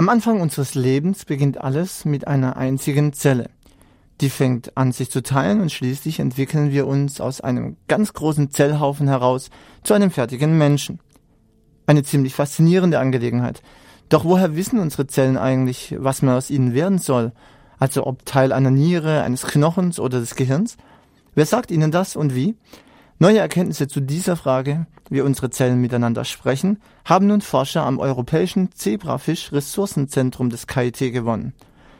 Am Anfang unseres Lebens beginnt alles mit einer einzigen Zelle. Die fängt an sich zu teilen und schließlich entwickeln wir uns aus einem ganz großen Zellhaufen heraus zu einem fertigen Menschen. Eine ziemlich faszinierende Angelegenheit. Doch woher wissen unsere Zellen eigentlich, was man aus ihnen werden soll? Also ob Teil einer Niere, eines Knochens oder des Gehirns? Wer sagt ihnen das und wie? Neue Erkenntnisse zu dieser Frage, wie unsere Zellen miteinander sprechen, haben nun Forscher am Europäischen Zebrafisch-Ressourcenzentrum des KIT gewonnen.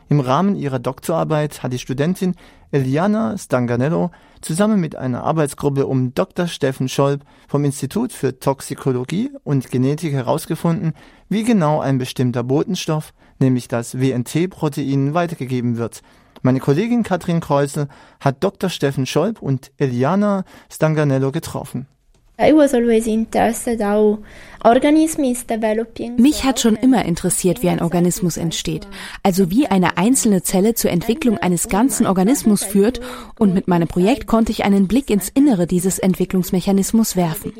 Im Rahmen ihrer Doktorarbeit hat die Studentin Eliana Stanganello zusammen mit einer Arbeitsgruppe um Dr. Steffen Scholb vom Institut für Toxikologie und Genetik herausgefunden, wie genau ein bestimmter Botenstoff, nämlich das WNT-Protein, weitergegeben wird meine Kollegin Katrin Kreusel hat Dr. Steffen Scholb und Eliana Stanganello getroffen. Mich hat schon immer interessiert, wie ein Organismus entsteht, also wie eine einzelne Zelle zur Entwicklung eines ganzen Organismus führt. Und mit meinem Projekt konnte ich einen Blick ins Innere dieses Entwicklungsmechanismus werfen.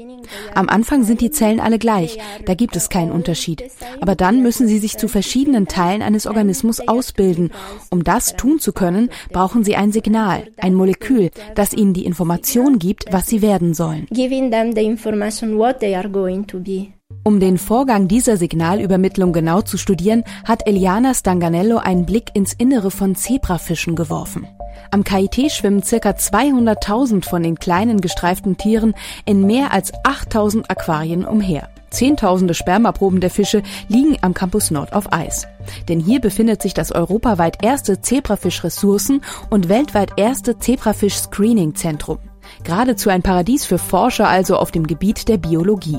Am Anfang sind die Zellen alle gleich, da gibt es keinen Unterschied, aber dann müssen sie sich zu verschiedenen Teilen eines Organismus ausbilden. Um das tun zu können, brauchen sie ein Signal, ein Molekül, das ihnen die Information gibt, was sie werden sollen the information what they are going to be. Um den Vorgang dieser Signalübermittlung genau zu studieren, hat Eliana Stanganello einen Blick ins Innere von Zebrafischen geworfen. Am KIT schwimmen ca. 200.000 von den kleinen gestreiften Tieren in mehr als 8.000 Aquarien umher. Zehntausende Spermaproben der Fische liegen am Campus Nord auf Eis. Denn hier befindet sich das europaweit erste Zebrafisch-Ressourcen und weltweit erste Zebrafisch-Screening-Zentrum. Geradezu ein Paradies für Forscher also auf dem Gebiet der Biologie.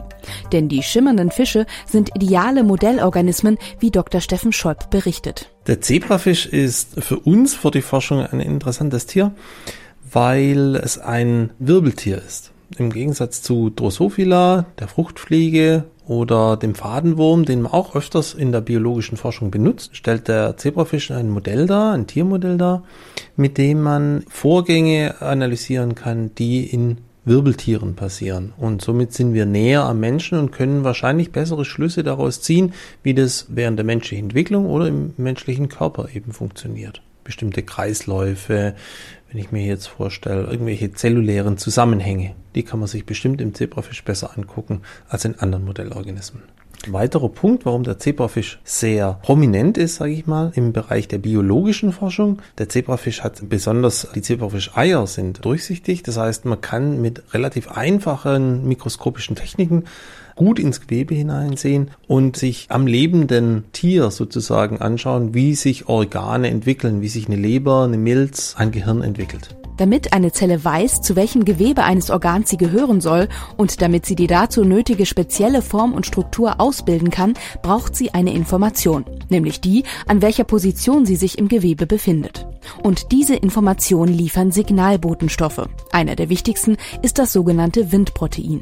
Denn die schimmernden Fische sind ideale Modellorganismen, wie Dr. Steffen Scholb berichtet. Der Zebrafisch ist für uns, für die Forschung, ein interessantes Tier, weil es ein Wirbeltier ist. Im Gegensatz zu Drosophila, der Fruchtfliege oder dem Fadenwurm, den man auch öfters in der biologischen Forschung benutzt, stellt der Zebrafisch ein Modell dar, ein Tiermodell dar, mit dem man Vorgänge analysieren kann, die in Wirbeltieren passieren. Und somit sind wir näher am Menschen und können wahrscheinlich bessere Schlüsse daraus ziehen, wie das während der menschlichen Entwicklung oder im menschlichen Körper eben funktioniert. Bestimmte Kreisläufe, wenn ich mir jetzt vorstelle, irgendwelche zellulären Zusammenhänge, die kann man sich bestimmt im Zebrafisch besser angucken als in anderen Modellorganismen. Weiterer Punkt, warum der Zebrafisch sehr prominent ist, sage ich mal, im Bereich der biologischen Forschung. Der Zebrafisch hat besonders die Zebrafischeier sind durchsichtig. Das heißt, man kann mit relativ einfachen mikroskopischen Techniken gut ins Gewebe hineinsehen und sich am lebenden Tier sozusagen anschauen, wie sich Organe entwickeln, wie sich eine Leber, eine Milz, ein Gehirn entwickelt. Damit eine Zelle weiß, zu welchem Gewebe eines Organs sie gehören soll und damit sie die dazu nötige spezielle Form und Struktur ausbilden kann, braucht sie eine Information, nämlich die, an welcher Position sie sich im Gewebe befindet. Und diese Information liefern Signalbotenstoffe. Einer der wichtigsten ist das sogenannte Windprotein.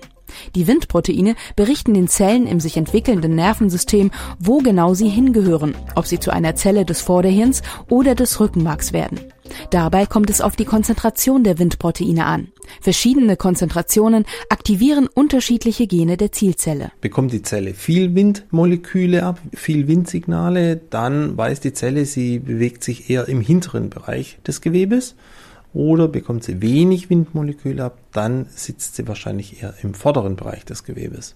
Die Windproteine berichten den Zellen im sich entwickelnden Nervensystem, wo genau sie hingehören, ob sie zu einer Zelle des Vorderhirns oder des Rückenmarks werden. Dabei kommt es auf die Konzentration der Windproteine an. Verschiedene Konzentrationen aktivieren unterschiedliche Gene der Zielzelle. Bekommt die Zelle viel Windmoleküle ab, viel Windsignale, dann weiß die Zelle, sie bewegt sich eher im hinteren Bereich des Gewebes oder bekommt sie wenig Windmoleküle ab, dann sitzt sie wahrscheinlich eher im vorderen Bereich des Gewebes.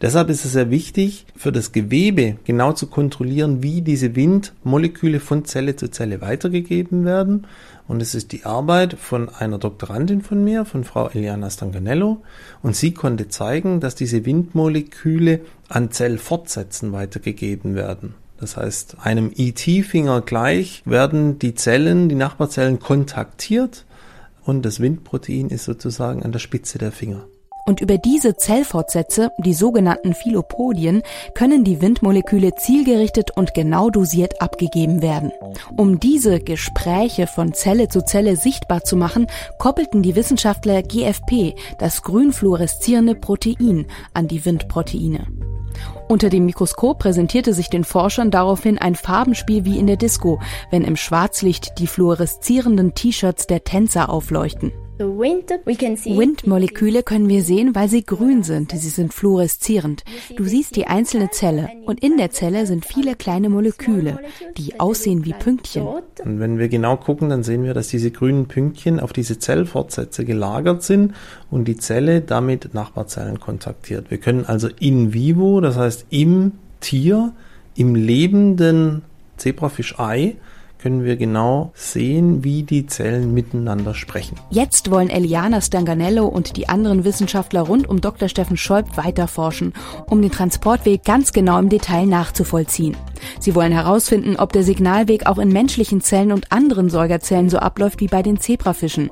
Deshalb ist es sehr wichtig, für das Gewebe genau zu kontrollieren, wie diese Windmoleküle von Zelle zu Zelle weitergegeben werden. Und es ist die Arbeit von einer Doktorandin von mir, von Frau Eliana Stanganello. Und sie konnte zeigen, dass diese Windmoleküle an Zellfortsätzen weitergegeben werden. Das heißt, einem ET-Finger gleich werden die Zellen, die Nachbarzellen kontaktiert und das Windprotein ist sozusagen an der Spitze der Finger. Und über diese Zellfortsätze, die sogenannten Philopodien, können die Windmoleküle zielgerichtet und genau dosiert abgegeben werden. Um diese Gespräche von Zelle zu Zelle sichtbar zu machen, koppelten die Wissenschaftler GFP, das grün fluoreszierende Protein, an die Windproteine. Unter dem Mikroskop präsentierte sich den Forschern daraufhin ein Farbenspiel wie in der Disco, wenn im Schwarzlicht die fluoreszierenden T-Shirts der Tänzer aufleuchten. Windmoleküle können wir sehen, weil sie grün sind. Sie sind fluoreszierend. Du siehst die einzelne Zelle und in der Zelle sind viele kleine Moleküle, die aussehen wie Pünktchen. Und wenn wir genau gucken, dann sehen wir, dass diese grünen Pünktchen auf diese Zellfortsätze gelagert sind und die Zelle damit Nachbarzellen kontaktiert. Wir können also in vivo, das heißt im Tier, im lebenden Zebrafischei, können wir genau sehen, wie die Zellen miteinander sprechen. Jetzt wollen Eliana Stanganello und die anderen Wissenschaftler rund um Dr. Steffen Scholb weiterforschen, um den Transportweg ganz genau im Detail nachzuvollziehen. Sie wollen herausfinden, ob der Signalweg auch in menschlichen Zellen und anderen Säugerzellen so abläuft wie bei den Zebrafischen.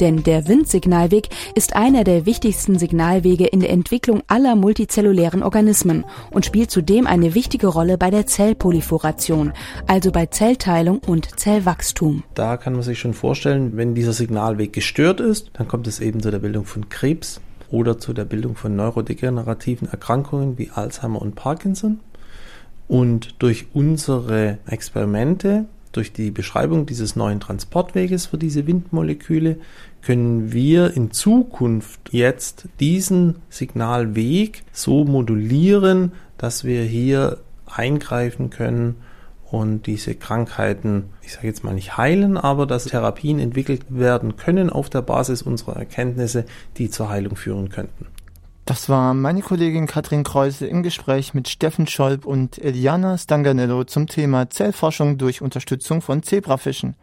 Denn der Windsignalweg ist einer der wichtigsten Signalwege in der Entwicklung aller multizellulären Organismen und spielt zudem eine wichtige Rolle bei der Zellproliferation, also bei Zellteilung und Zellwachstum. Da kann man sich schon vorstellen, wenn dieser Signalweg gestört ist, dann kommt es eben zu der Bildung von Krebs oder zu der Bildung von neurodegenerativen Erkrankungen wie Alzheimer und Parkinson. Und durch unsere Experimente, durch die Beschreibung dieses neuen Transportweges für diese Windmoleküle, können wir in Zukunft jetzt diesen Signalweg so modulieren, dass wir hier eingreifen können und diese Krankheiten, ich sage jetzt mal nicht heilen, aber dass Therapien entwickelt werden können auf der Basis unserer Erkenntnisse, die zur Heilung führen könnten. Das war meine Kollegin Katrin Kreuse im Gespräch mit Steffen Scholb und Eliana Stanganello zum Thema Zellforschung durch Unterstützung von Zebrafischen.